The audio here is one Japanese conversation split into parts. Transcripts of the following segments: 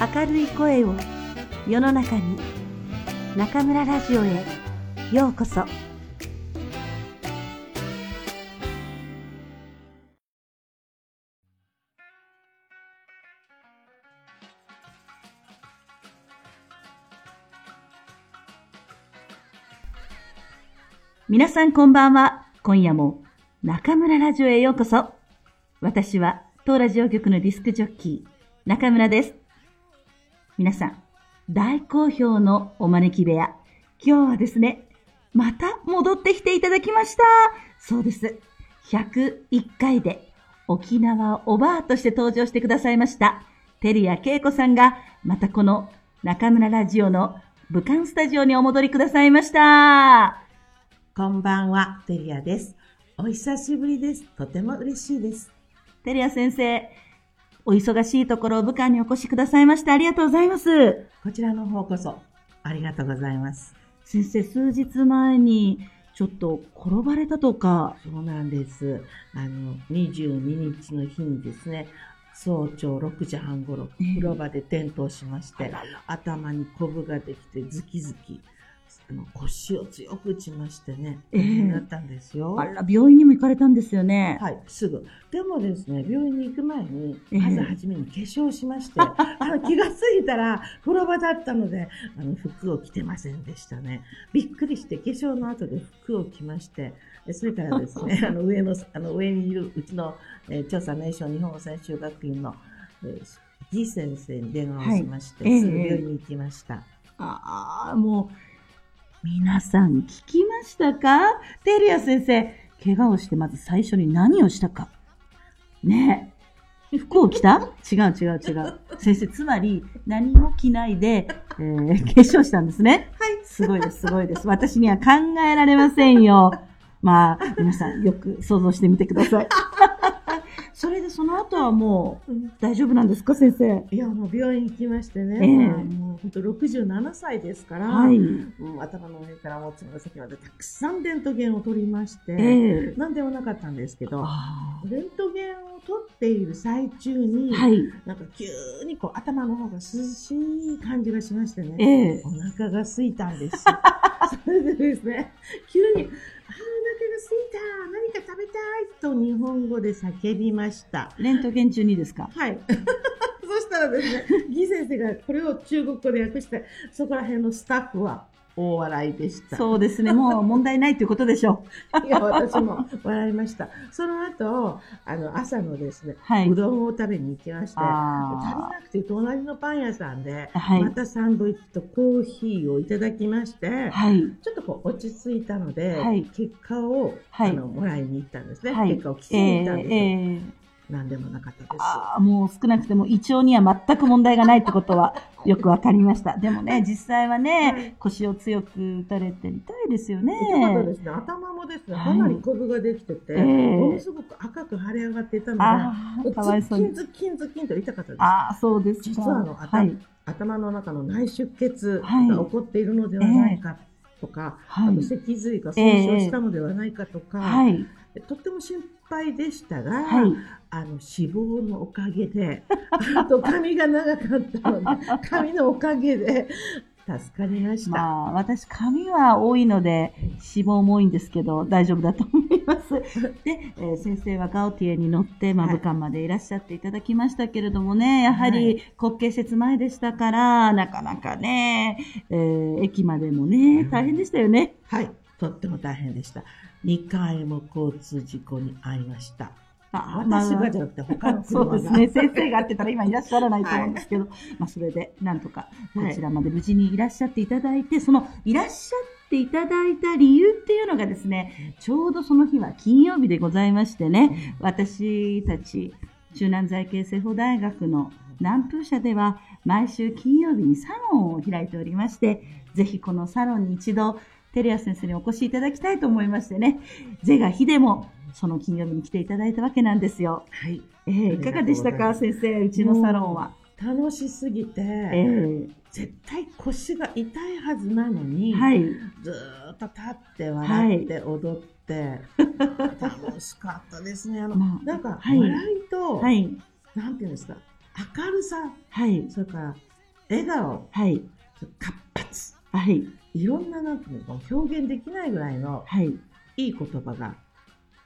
明るい声を世の中に中村ラジオへようこそ。皆さんこんばんは。今夜も中村ラジオへようこそ。私は当ラジオ局のディスクジョッキー中村です。皆さん大好評のお招き部屋今日はですねまた戻ってきていただきましたそうです101回で沖縄おばあとして登場してくださいました照屋恵子さんがまたこの中村ラジオの武漢スタジオにお戻りくださいましたこんばんは、テリアです。お久しぶりです。とても嬉しいです。テリア先生、お忙しいところ、武漢にお越しくださいましてありがとうございます。こちらの方こそ、ありがとうございます。先生、数日前に、ちょっと転ばれたとか、そうなんです。あの、22日の日にですね、早朝6時半頃、ええ風呂場で転倒しまして、頭にコブができてズキズキ、あの腰を強く打ちましてね、ええ大変だったんですよ。あら、病院にも行かれたんですよね。はい、すぐ。でもですね、病院に行く前に、ええまず初めに化粧しまして、あの気がついたら風呂場だったので、あの服を着てませんでしたね。びっくりして化粧の後で服を着まして、でそれからですね、あの上の、あの上にいるうちの、えー調査年少日本語専修学院の、えー、ギ先生に電話をしまして、はいええすぐ病院に行きました。ああ、もう、皆さん聞きましたか？テリア先生、怪我をしてまず最初に何をしたか？ねえ。服を着た？違う違う違う。先生、つまり何も着ないで、えー、化粧したんですね。はい。すごいです、すごいです。私には考えられませんよ。まあ、皆さんよく想像してみてください。それでその後はもう大丈夫なんですか、先生？いや、もう病院行きましてね、ええもう本当67歳ですから、はい。うん頭の上からもつの先までたくさんレントゲンを取りまして、ええなんでもなかったんですけど、あレントゲンを取っている最中に、ーはい。なんか急にこう頭の方が涼しい感じがしましてね、ええお腹が空いたんですよ。それでですね、急に、あーお腹が空いた何か食べたいと日本語で叫びました。レントゲン中にですか？はい。そしたらですね、ギ先生がこれを中国語で訳して、そこら辺のスタッフは大笑いでした。そうですね。もう問題ないということでしょ いや、私も笑いました。その後、あの、朝のですね、はいうどんを食べに行きまして、足りなくて隣のパン屋さんで、はいまたサンドイッチとコーヒーをいただきまして、う。はい。ちょっとこう落ち着いたので、はい結果を、はいあのもらいに行ったんですね。はい。結果を聞きに行ったんですよ。ええええ何でもなかったです。ああ、もう少なくても胃腸には全く問題がないってことはよくわかりました。でもね、実際はね、はい腰を強く打たれて痛いですよね。ね。頭もですね、はいかなりコブができてて、ええものすごく赤く腫れ上がっていたので、かわいそうに。ズッキンズッキンと痛かったです。ああ、そうですか。実はあの頭,、はい。頭の中の内出血はいが起こっているのではないかとか、はいあと脊髄が損傷したのではないかとか、はい。とっても心配でしたが、はい。あの脂肪のおかげで、あと髪が長かったので、髪のおかげで助かりました。まあ、私、髪は多いので、脂肪も多いんですけど、大丈夫だと思います。で、えー先生はガウティエに乗って、まあ、はい武漢までいらっしゃっていただきましたけれどもね、やははり国慶節前でしたから、なかなかね、えー駅までもね、大変でしたよね。はい、とっても大変でした。2回も交通事故に遭いました。あ私まあがじゃなくて他の車が。そうですね。先生が会ってたら今いらっしゃらないと思うんですけど、まあそれでなんとかこちらまで無事にいらっしゃっていただいて、そのいらっしゃっていただいた理由っていうのがですね、ちょうどその日は金曜日でございましてね、私たち中南財系政法大学の南風社では毎週金曜日にサロンを開いておりまして、ぜひこのサロンに一度、テレア先生にお越しいただきたいと思いましてね、是が非でもその金曜日に来ていただいたわけなんですよ。はい。ええいかがでしたか、先生、うちのサロンは？楽しすぎて、え絶対腰が痛いはずなのに、えはい。ずーっと立って笑って踊って、楽しかったですね。あの、まあなんか、はい笑いと、はい。なんていうんですか、明るさ、はい。それから、笑顔、はい。活発。はい。いろんななんていうの表現できないぐらいのはい。いい言葉が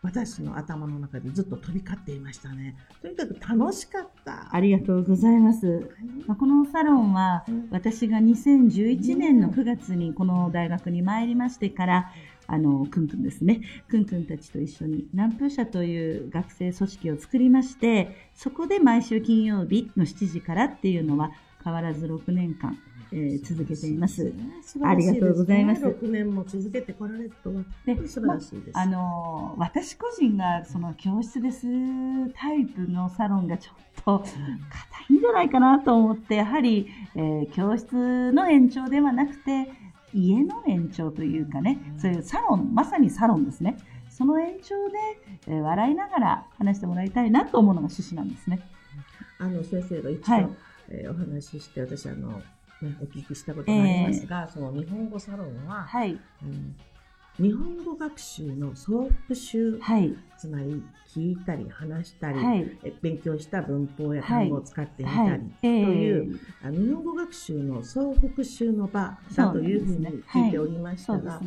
私の頭の中でずっと飛び交っていましたね。とにかく楽しかった。ありがとうございます。まあこのサロンは、私が2011年の9月にこの大学に参りましてから、あの、くんくんですね。くんくんたちと一緒に南風社という学生組織を作りまして、そこで毎週金曜日の7時からっていうのは変わらず6年間、えー続けています。ありがとうございます6年も続けてこられるとは、で素晴らしいです。あの私個人がその教室ですタイプのサロンがちょっと硬いんじゃないかなと思ってやはり、えー教室の延長ではなくて家の延長というかねそういうサロンまさにサロンですねその延長で、えー笑いながら話してもらいたいなと思うのが趣旨なんですね。あの先生が一度、はいえーお話しして、私あの、ね、お聞きしたことがありますが、その日本語サロンは、はい、うん日本語学習の総復習、はい、つまり聞いたり話したり、はい、え勉強した文法や単語を使ってみたり、はい、という、あの日本語学習の総復習の場だというふうに聞いておりましたが。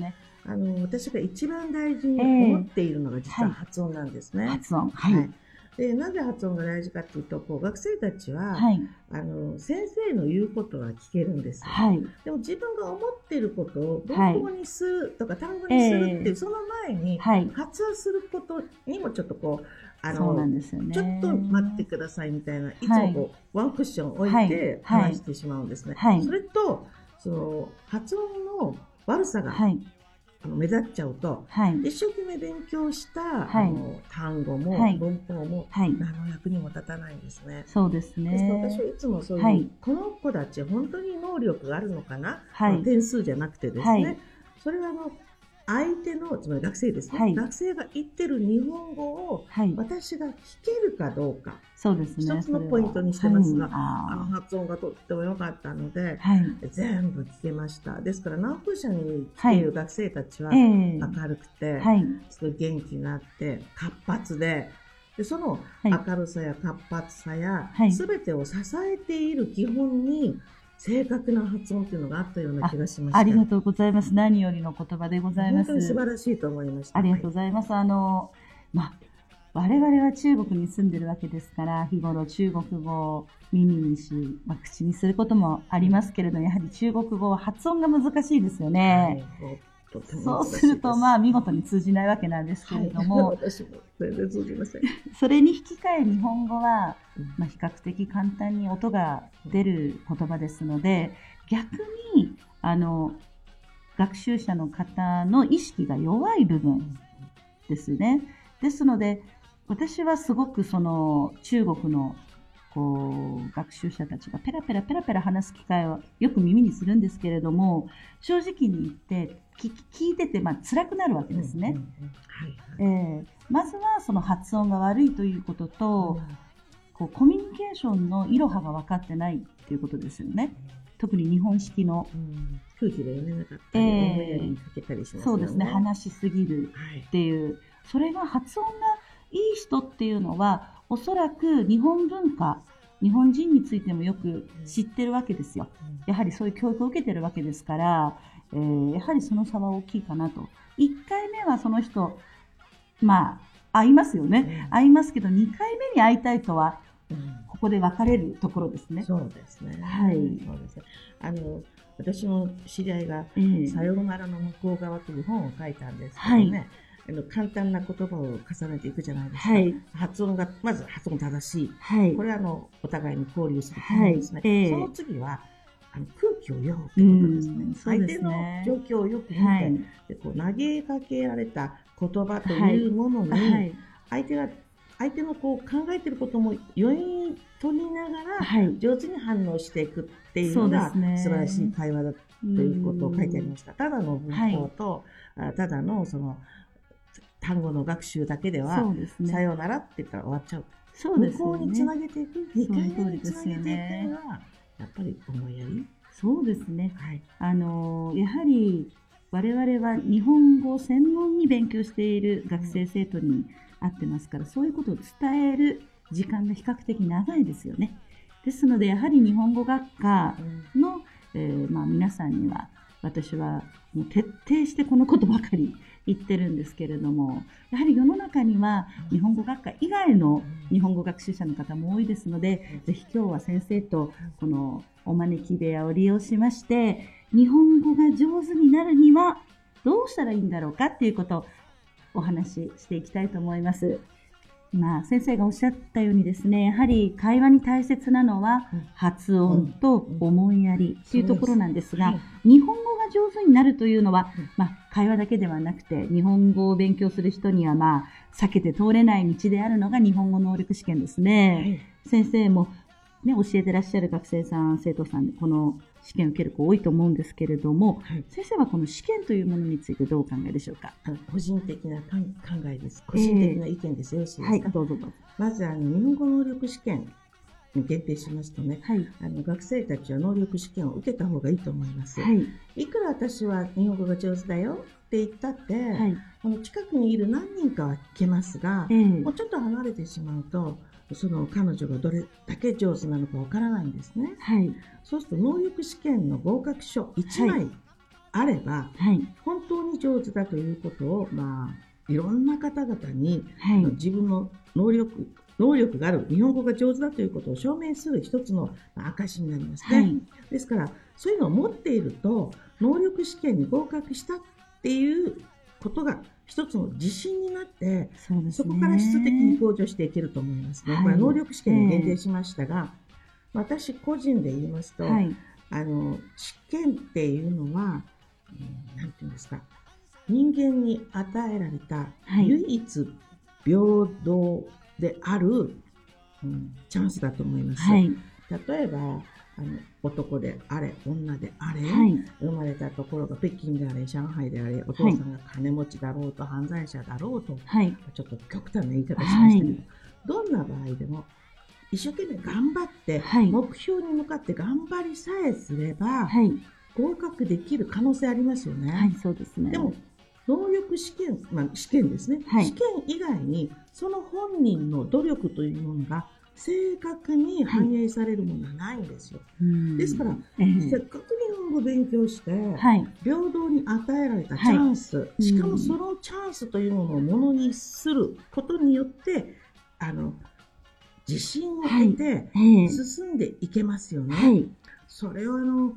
あの私が一番大事に思っているのが実は発音なんですね。発音、はい、でなぜ発音が大事かというとこう学生たちは、はい、あの先生の言うことは聞けるんですよ、はい、でも自分が思っていることを文法にするとか単語にするっていう、えーその前にはい、発音することにもちょっとこうあのね。ちょっと待ってくださいみたいな、い。つもこう、ワンクッション置いてはい。話してしまうんですね。はい。それと、その発音の悪さが、はい、あの目立っちゃうと、はい、一生懸命勉強した、はい。あの単語も、はい。文法もはい、何の役にも立たないんですね。そうですですから私ね。はいつもそういう、はい。この子たち本当に能力があるのかな、はい。点数じゃなくてですね、はい。それはあの相手のつまり学生ですね、はい。学生が言ってる日本語をはい、私が聞けるかどうか、そうですね。一つのポイントにしてますがあのはい発音がとっても良かったので。全部聞けました。ですから南風社に来ている学生たちはええ。明るくて、はい。すごい元気があって活発ででそのはい。明るさや活発さや、はい。すべてを支えている基本に正確な発音っていうのがあったような気がしました。ありがとうございます。何よりの言葉でございます本当。に素晴らしいと思いました。ありがとうございます。あの、まあ、我々は中国に住んでるわけですから、日頃中国語を耳にし、まあ、口にすることもありますけれど、やはり中国語は発音が難しいですよはいね。とてもそうすすると、まあ、見事に通じないわけなんですけれども、はい、私も全然通じません。それに引き換え日本語は、うんまあ、比較的簡単に音が出る言葉ですので、逆に、あの、学習者の方の意識が弱い部分ですね。ですので、私はすごくその中国のこう学習者たちがペラペラペラペラ話す機会をよく耳にするんですけれども、正直に言って聞聞いててまあ辛くなるわけですね。まずはその発音が悪いということと、こうコミュニケーションのいろはが分かってないっていうことですよね。特に日本式の、うん。空気が読めなかったり、ええ思いやりにかけたりしますよね。そうですね、話しすぎるはい。っていう、それが発音がいい人っていうのは、おそらく日本文化、日本人についてもよく知ってるわけですよ。やはりそういう教育を受けてるわけですから、えーやはりその差は大きいかなと。1回目はその人、まあ、会いますよね。会いますけど、2回目に会いたいとは、うんここで分かれるところですね。そうですね。はいそうですね。あの、私の知り合いが、ええさようならの向こう側という本を書いたんですけどね、はいあの簡単な言葉を重ねていくじゃないですか。はい。発音が、まず発音正しい。はいこ。れはあの、お互いに交流するですね。はいええその次は、あの空気を読むことですね。相手の状況をよく見て、はい。でこう投げかけられた言葉というものに、はい。相手が相手のこう考えてることも余韻に取りながら、はい。上手に反応していくっていうのが素晴らしい会話だとということを書いてありました。ただの文法と、あただのその単語の学習だけでは。さようならって言ったら終わっちゃう。そうですよ向こうにつなね。げていく、2回目その通りにつなげていくのが、やっぱり思いやり？そうですね。はい。あのやはり我々は日本語を専門に勉強している学生生徒に会ってますから、そういうことを伝える時間が比較的長いですよね。ですので、やはり日本語学科の、えーまあ、皆さんには、私はもう徹底してこのことばかり言ってるんですけれども、やはり世の中には日本語学科以外の日本語学習者の方も多いですので、ぜひ今日は先生とこのお招き部屋を利用しまして、日本語が上手になるにはどうしたらいいんだろうかっていうことをお話ししていきたいと思います。今、先生がおっしゃったようにですね、やはり会話に大切なのはうん。発音と思いやりというところなんですが、はい日本語が上手になるというのはうん、まあ、会話だけではなくて、日本語を勉強する人には、まあ、避けて通れない道であるのが日本語能力試験ですね。先生も、ね、教えてらっしゃる学生さん、生徒さん、この試験を受ける子多いと思うんですけれども、はい先生はこの試験というものについてどうお考えでしょうか？個人的な考えです。個人的な意見です。よろしいですか、どうぞどうぞ。まずあの、日本語能力試験に限定しますとね、はい。あの学生たちは能力試験を受けた方がいいと思います。はい。いくら私は日本語が上手だよって言ったって、はい。あの近くにいる何人かは聞けますがえ、えもうちょっと離れてしまうと、その彼女がどれだけ上手なのかわからないんですね。はい。そうすると能力試験の合格書1枚あれば、はい。本当に上手だということを、まあ、いろんな方々に、はい。自分の能力、能力がある、日本語が上手だということを証明する一つのまあ証になりますね。はい。ですから、そういうのを持っていると、能力試験に合格したっていうことが一つの自信になって、そね。そこから質的に向上していけると思いますね。はいこれは能力試験に限定しましたが、私個人で言いますと、はい。あの、試験っていうのは、うんていうんですか、人間に与えられたはい唯一平等である、うんチャンスだと思います。はい。例えば、あの男であれ、女であれ、はい。生まれたところが北京であれ、上海であれ、お父さんが金持ちだろうと、犯罪者だろうと、はい。ちょっと極端な言い方しましたけど、はいどんな場合でも、一生懸命頑張って、はい目標に向かって頑張りさえすれば、はい。合格できる可能性ありますよね。はい。そうですね。でも、能力試験、まあ、試験ですね、はい試験以外に、その本人の努力というものが正確に反映されるものはないんですよ。うん、ですから、ええせっかく日本語を勉強して、はい。平等に与えられたチャンス、いしかもうんそのチャンスというものをものにすることによって、あの、自信を得てええ進んでいけますよね。はい。それをあの、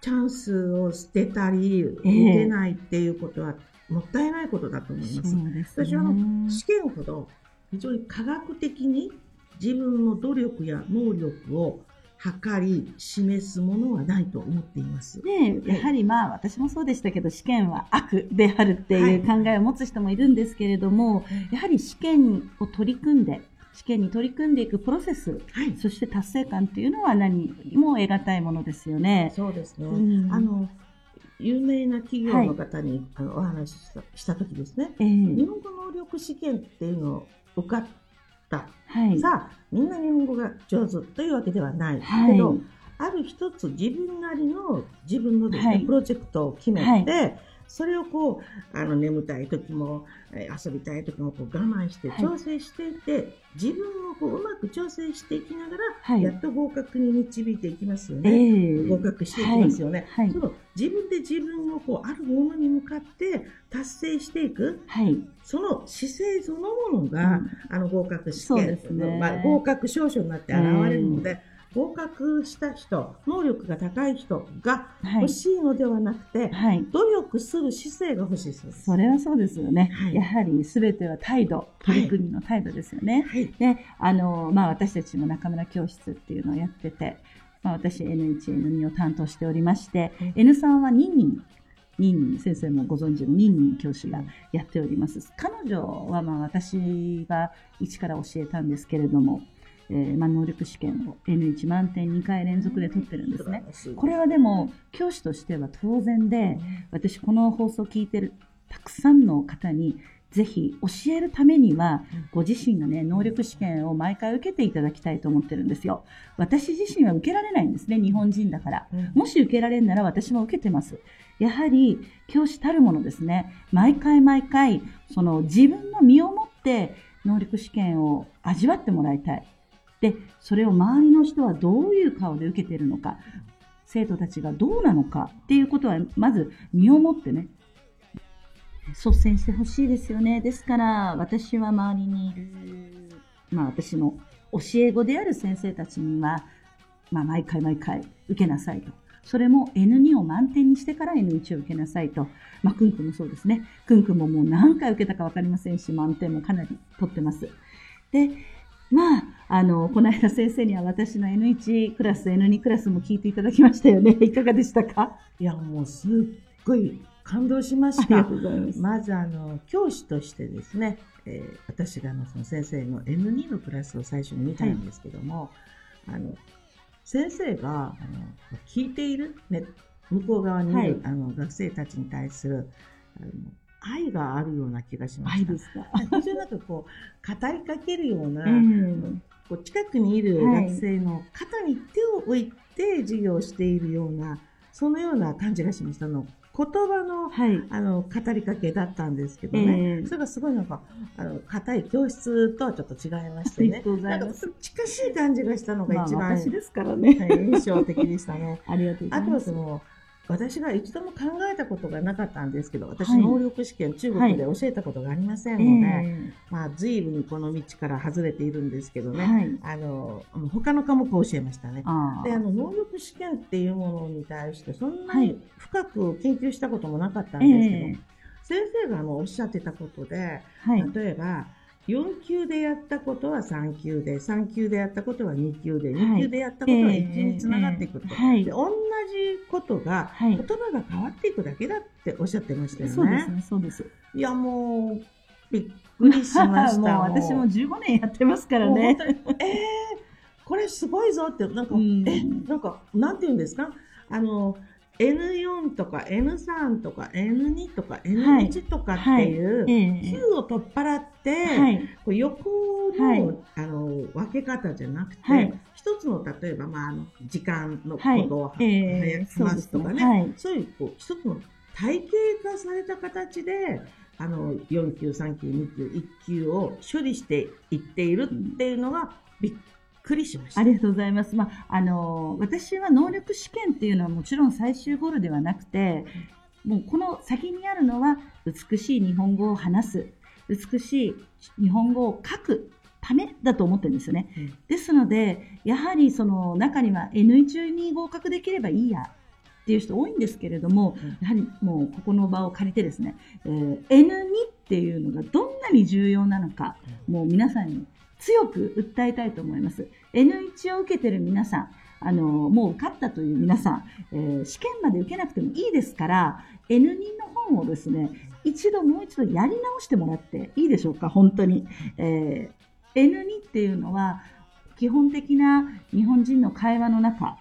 チャンスを捨てたり、受ええけないっていうことは、もったいないことだと思います。そうですね。私はあの、試験ほど非常に科学的に自分の努力や能力を測り、示すものはないと思っています。ねえやはりまあ私もそうでしたけど試験は悪であるっていう考えを持つ人もいるんですけれども、やはり試験を取り組んで試験に取り組んでいくプロセスはい。そして達成感っていうのは何も得難いものですよね。そうですね。うんあの、有名な企業の方に、あのお話ししたした時ですね、ええ日本語能力試験っていうのを受かった。はい。さあ、みんな日本語が上手というわけではない。はいけど、ある一つ自分なりの自分のですね、はいプロジェクトを決めて、はそれをこう、あの、眠たい時も、えー遊びたい時もこう我慢してはい。調整していて、自分をこううまく調整していきながら、はい。やっと合格に導いていきますよえね。え合格していきますよね。はい。その自分で自分をこうあるものに向かって達成していく、はい。その姿勢そのものが、あの合格試験ね。まあ、合格証書になって現れるので、合格した人、能力が高い人がはい欲。しいのではなくて、はい。努力する姿勢が欲しいそうです。それはそうですよね。はいやはり全ては態度、取り組みの態度ですよね。はい。で、あの、まあ私たちも中村教室っていうのをやってて、まあ私 N1、N2 を担当しておりまして、うん N3 は2人、2人、先生もご存知の2人教師がやっております。彼女はまあ私が一から教えたんですけれども、えーまあ能力試験を N1 満点2回連続で取ってるんですね。これはでも教師としては当然で、私この放送を聞いてるたくさんの方にぜひ教えるためにはうん。ご自身がね能力試験を毎回受けていただきたいと思ってるんですよ。私自身は受けられないんですね日本人だから。うん。もし受けられるなら私も受けてます。やはり教師たるものですね。毎回毎回その自分の身をもって能力試験を味わってもらいたいで、それを周りの人はどういう顔で受けてるのか、生徒たちがどうなのかっていうことは、まず身をもってね、率先してほしいですよね。ですから、私は周りにいる、まあ私の教え子である先生たちには、まあ毎回毎回受けなさいと。それも N2 を満点にしてから N1 を受けなさいと。まあ、くんくんもそうですね。くんくんももう何回受けたかわかりませんし、満点もかなり取ってます。で、まあ、あの、この間先生には私の N1 クラス、N2 クラスも聞いていただきましたよね。いかがでしたか？いや、もうすっごい感動しました。まず、あの、教師としてですね、えー、私があのその先生の N2 のクラスを最初に見たんですけども、はい、あの、先生が、あの、聞いている、ね、向こう側にいる、はい、あの、学生たちに対する、あの、愛があるような気がします。愛ですか？非常になんかこう、語りかけるような、うん、こう近くにいる学生の肩に手を置いて授業をしているような、そのような感じがしましたの。言葉の、はい、あの、語りかけだったんですけどね。えー、それがすごいなんか、あの、硬い教室とはちょっと違いましてね。なんか近しい感じがしたのが一番、まあ、私ですからね、はい、印象的でしたね。ありがとうございます。あとはその、私が一度も考えたことがなかったんですけど、私、能力試験、中国で教えたことがありませんので、はい、まあ、随分この道から外れているんですけどね、はい、あの、他の科目を教えましたね。で、あの、能力試験っていうものに対して、そんなに深く研究したこともなかったんですけど、はい、先生があのおっしゃってたことで、例えば、4級でやったことは3級で、3級でやったことは2級で、2級でやったことは1級につながっていくと。はい、で同じことが、言葉が変わっていくだけだっておっしゃってましたよね。そうですね、そうです。いや、もう、びっくりしました。もう私も15年やってますからね。えー、これすごいぞって、なんか、え、なんか、なんて言うんですか？あの、N4 とか N3 とか N2 とか N1 とかっていう、Q を取っ払って、はい、こう横のはい、あの分け方じゃなくて、はい、一つの例えば、まあ、あの時間のことを、早く済ますとかね、そうい。うこう一つの体系化された形であの4級、3級、2級、1級を処理していっているっていうのがびっくりしました。ありがとうございます。まあ、あの、私は能力試験っていうのはもちろん最終ゴールではなくて、もうこの先にあるのは美しい日本語を話す、美しい日本語を書くためだと思ってるんですよね。うん、ですので、やはりその中には N1 に合格できればいいやっていう人多いんですけれども、うん、やはりもうここの場を借りてですね、えー、N2 っていうのがどんなに重要なのか、もう皆さんに強く訴えたいと思います。N1 を受けてる皆さん、あの、もう受かったという皆さん、えー、試験まで受けなくてもいいですから、N2 の本をですね、一度もう一度やり直してもらっていいでしょうか、本当に。えー、N2 っていうのは、基本的な日本人の会話の中、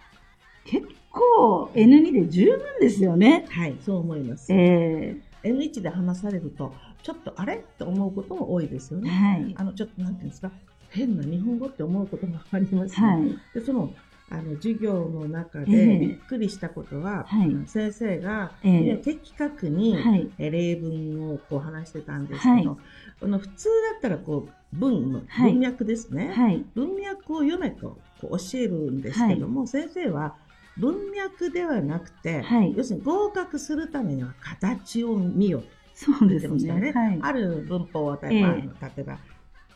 結構 N2 で十分ですよね。はい、そう思います。えー、N1 で話されると、ちょっとあれ？って思うことも多いですよね。はい、あのちょっとなんていうんですか？変な日本語って思うこともありますね。はい、でそのあの授業の中でびっくりしたことは、えー、先生が、えー、的確に、はい、例文をこう話してたんですけど、はい、この普通だったらこう文の文脈ですね、はい、文脈を読めとこう教えるんですけども、先生は文脈ではなくて、要するに合格するためには形を見よと。そうですね。はい、ある文法を例えば、えー、例えば、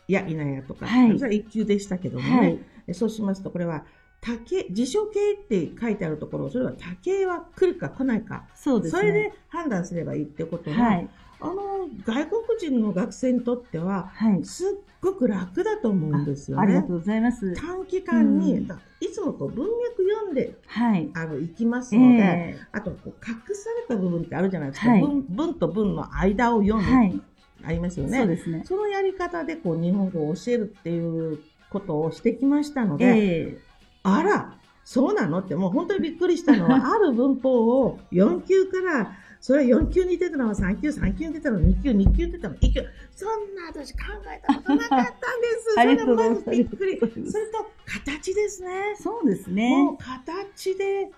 いや、いなやとか、はい、それは一級でしたけどもね、はい、そうしますと、これは、竹、辞書形って書いてあるところ、それは竹は来るか来ないか。そうですね。それで判断すればいいってことは、はい、あの、外国人の学生にとっては、はい、すっごく楽だと思うんですよね。ありがとうございます。短期間に、うん、いつもこう文脈読んで、はい、あの、いきますので、えー、あとこう、隠された部分ってあるじゃないですか。はい、文文と文の間を読む。はい、ありますよね。そうですね。そのやり方でこう、日本語を教えるっていうことをしてきましたので、えー、あら、そうなの？ってもう本当にびっくりしたのは、ある文法を4級からそれは4級に出たのは3級、3級に出たのは2級、2級に出たのは1級。そんな私考えたことなかったんです。それがまずびっくり。それと、形ですね。そうですね。もう形で、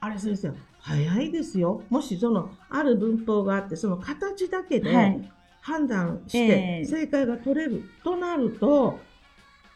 あれ先生、早いですよ。もしその、ある文法があって、その形だけで判断して正解が取れるとなると、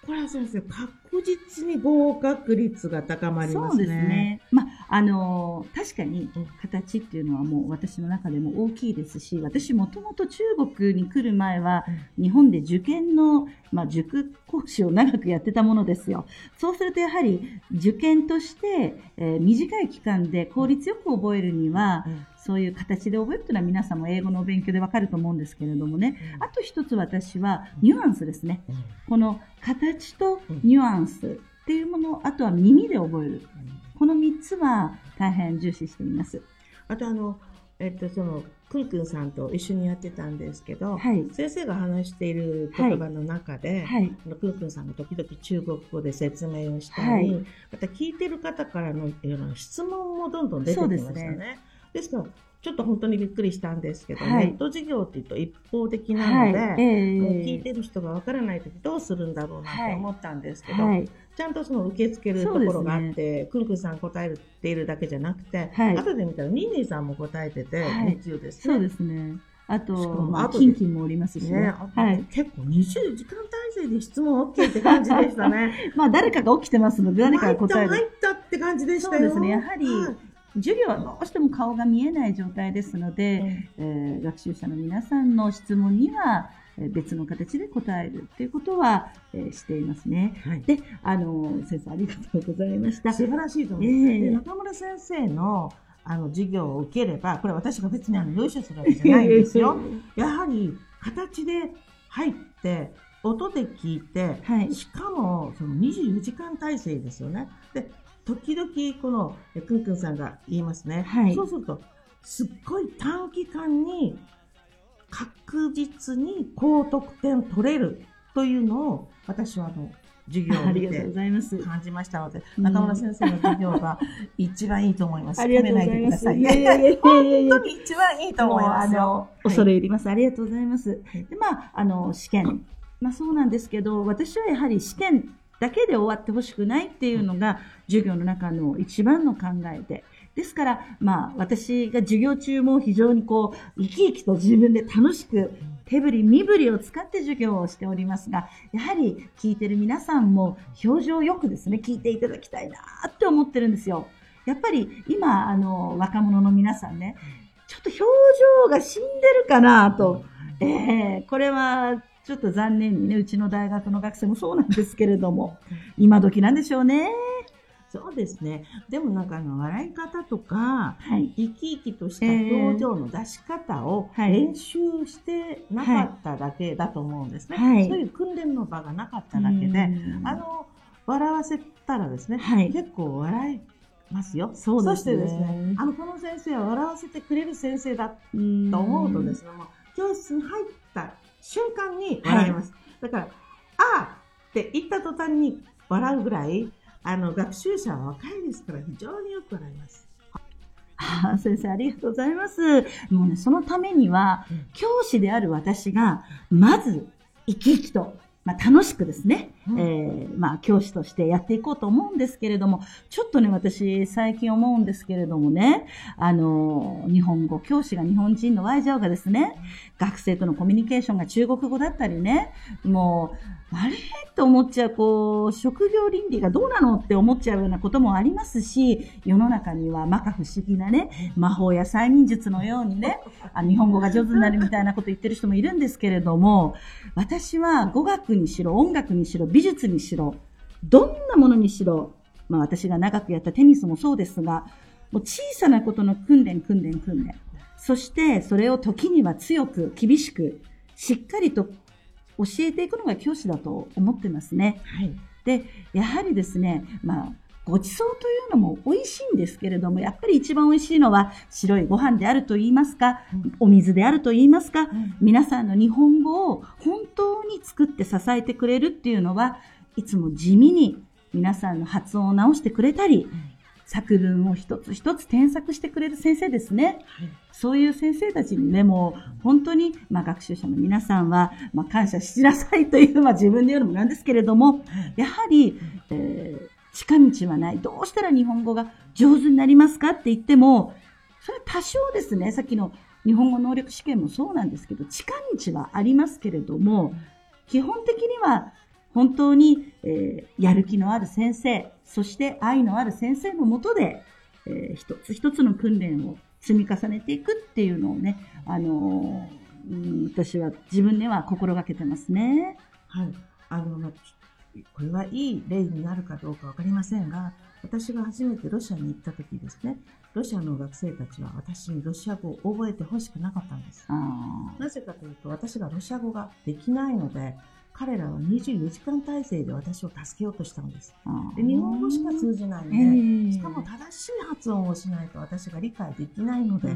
これは先生、かっこ確実に合格率が高まりますね。そうですね。まあ、あのー確かにうん形っていうのはもう私の中でも大きいですし、私もともと中国に来る前は、日本で受験の、まあ、塾講師を長くやってたものですよ。そうするとやはり受験として、えー短い期間で効率よく覚えるには、うんそういう形で覚えるというのは皆さんも英語のお勉強でわかると思うんですけれどもね。あと一つ私はニュアンスですね。うんこの形とニュアンスっていうもの、あとは耳で覚える。この3つは大変重視しています。あとあの、えっと、その、くんくんさんと一緒にやってたんですけど、はい。先生が話している言葉の中で、はい。あのくんくんさんが時々中国語で説明をしたり、はいまた聞いてる方からのいろんな質問もどんどん出てきましたね。ですから、ちょっと本当にびっくりしたんですけど、はいネット授業っていうと一方的なので、はい。えもう聞いーてる人がわからないときどうするんだろうなって思ったんですけど、はい。ちゃんとその受け付けるところがあって、くんくんさん答えているだけじゃなくて、はい後で見たらニーニーさんも答えてて、はい日中ですそうね。ですね。あと、まあ、キンキンもおりますしね。ね、あはい。結構20時間体制で質問 OK って感じでしたね。まあ、誰かが起きてますので、誰かが答える。入った入ったって感じでしたよ。そうですねやはりはい授業はどうしても顔が見えない状態ですので、えー学習者の皆さんの質問には、えー別の形で答えるということは、えーしていますね。はいで、あの、先生ありがとうございました。素晴らしいと思います。ええで中村先生のあの授業を受ければ、これ私が別にあの用意書するわけじゃないんですよ。やはり形で入って、音で聞いて、はいしかもその24時間体制ですよね。で、時々このえくんくんさんが言いますね。はいそうすると、すっごい短期間に確実に高得点取れるというのを私はあの授業を見 ありがとうごてざいます。感じましたので、うん中村先生の授業が 一番いいと思います。ありがとうございます。いいやいやいや本当に一番いいと思いますあのよ。恐れ入ります。ありがとうございます。いで、まあ、あの、試験。まあ、そうなんですけど、私はやはり試験だけで終わってほしくないっていうのが、授業の中の一番の考えで。ですから、まあ、私が授業中も非常にこう、生き生きと自分で楽しく、手振り身振りを使って授業をしておりますが、やはり聞いてる皆さんも表情よくですね、聞いていただきたいなって思ってるんですよ。やっぱり今、あの、若者の皆さんね、ちょっと表情が死んでるかなと、ええこれはちょっと残念にね、うちの大学の学生もそうなんですけれども、今時なんでしょうね。そうですね。でもなんかあの、笑い方とか、はい。生き生きとした表情の出し方をはい練習してなかっただけだと思うんですね。はいそういう訓練の場がなかっただけで、うんあの、笑わせたらですね、はい結構笑いますよ。そうですねしてですね、あの、この先生は笑わせてくれる先生だと思うとですね、教室に入った瞬間に笑います。だから、ああって言った途端に笑うぐらい、あの、学習者は若いですから非常によく笑います。ああ先生、ありがとうございます。もうね、そのためにはうん、教師である私が、まず、生き生きと、まあ、楽しくですね、うんえーまあ、教師としてやっていこうと思うんですけれども、ちょっとね、私、最近思うんですけれどもね、あの、日本語、教師が日本人のワイジャオがですね、学生とのコミュニケーションが中国語だったりね、もう、あれ？って思っちゃう、こう、職業倫理がどうなのって思っちゃうようなこともありますし、世の中には摩訶不思議なね、魔法や催眠術のようにね、あ日本語が上手になるみたいなこと言ってる人もいるんですけれども、私は語学にしろ、音楽にしろ、美術にしろ、どんなものにしろ、まあ私が長くやったテニスもそうですが、もう小さなことの訓練、訓練、訓練。そして、それを時には強く、厳しく、しっかりと教えていくのが教師だと思ってますね。はい。で、やはりですね、まあ、ごちそうというのも美味しいんですけれども、やっぱり一番美味しいのは白いご飯であると言いますか、お水であると言いますか、皆さんの日本語を本当に作って支えてくれるっていうのは、いつも地味に皆さんの発音を直してくれたり、作文を一つ一つ添削してくれる先生ですね。はい。そういう先生たちにね、もう本当に、まあ、学習者の皆さんは、まあ、感謝しなさいという、まあ、自分で言うのもなんですけれども、やはり、えー近道はない。どうしたら日本語が上手になりますかって言っても、それは多少ですね、さっきの日本語能力試験もそうなんですけど、近道はありますけれども、基本的には本当に、えー、やる気のある先生、そして愛のある先生のもとで、えー、一つ一つの訓練を積み重ねていくっていうのをね、あのー、うん、私は自分では心がけてますね。はい。あの、これはいい例になるかどうかわかりませんが、私が初めてロシアに行った時ですね、ロシアの学生たちは私にロシア語を覚えてほしくなかったんです。なぜかというと、私がロシア語ができないので、彼らは24時間体制で私を助けようとしたんです。で日本語しか通じないので、えー、しかも正しい発音をしないと私が理解できないので、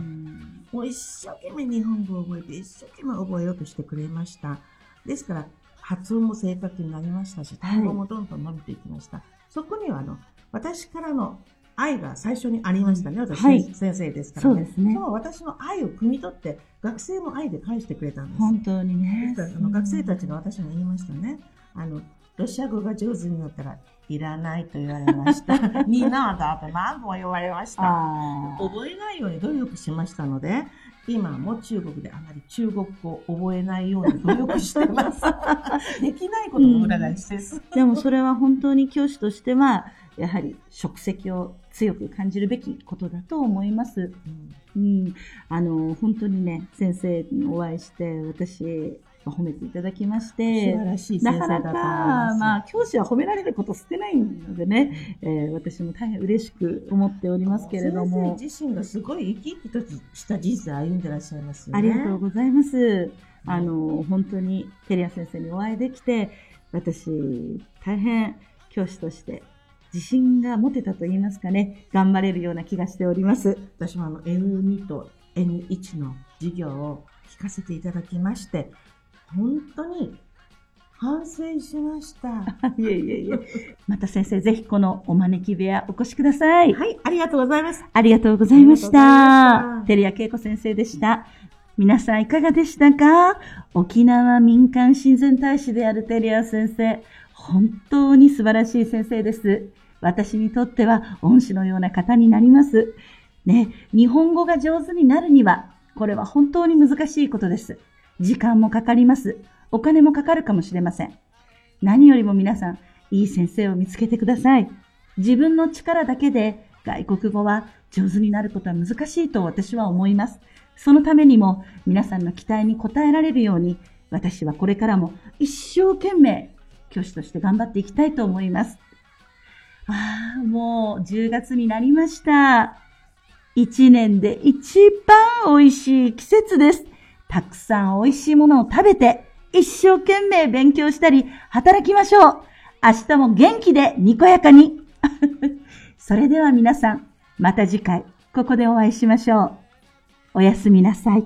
もう一生懸命日本語を覚えて、一生懸命覚えようとしてくれました。ですから、発音も正確になりましたし、単語もどんどん伸びていきました。はい、そこにはあの、私からの愛が最初にありましたね、私、はい、先生ですからね。そうですね。その私の愛を汲み取って、学生も愛で返してくれたんです。本当にね。あの学生たちが私に言いましたね。あの、ロシア語が上手になったら、いらないと言われました。みんなだと何度も言われました。覚えないように努力しましたので、今も中国であまり中国語を覚えないように努力してます。できないことの裏返しです、うん。でもそれは本当に教師としては、やはり職責を強く感じるべきことだと思います。うん、うん、あの、本当にね、先生にお会いして、私、褒めていただきまして、素晴らしい。なかなか、まあ、教師は褒められること少ないのでね、えー、私も大変嬉しく思っておりますけれども。先生自身がすごい生き生きとした人生を歩んでらっしゃいますよね。ありがとうございます。あの、本当に、テリア先生にお会いできて、私、大変教師として自信が持てたと言いますかね、頑張れるような気がしております。私もあの N2 と N1 の授業を聞かせていただきまして、本当に反省しました。いえいえいえ。また先生、ぜひこのお招き部屋お越しください。はい、ありがとうございます。ありがとうございました。照屋恵子先生でした。皆さんいかがでしたか？沖縄民間親善大使であるテリア先生。本当に素晴らしい先生です。私にとっては恩師のような方になります。ね、日本語が上手になるには、これは本当に難しいことです。時間もかかります。お金もかかるかもしれません。何よりも皆さん、いい先生を見つけてください。自分の力だけで外国語は上手になることは難しいと私は思います。そのためにも皆さんの期待に応えられるように、私はこれからも一生懸命教師として頑張っていきたいと思います。ああ、もう10月になりました。一年で一番美味しい季節です。たくさん美味しいものを食べて、一生懸命勉強したり、働きましょう。明日も元気でにこやかに。それでは皆さん、また次回、ここでお会いしましょう。おやすみなさい。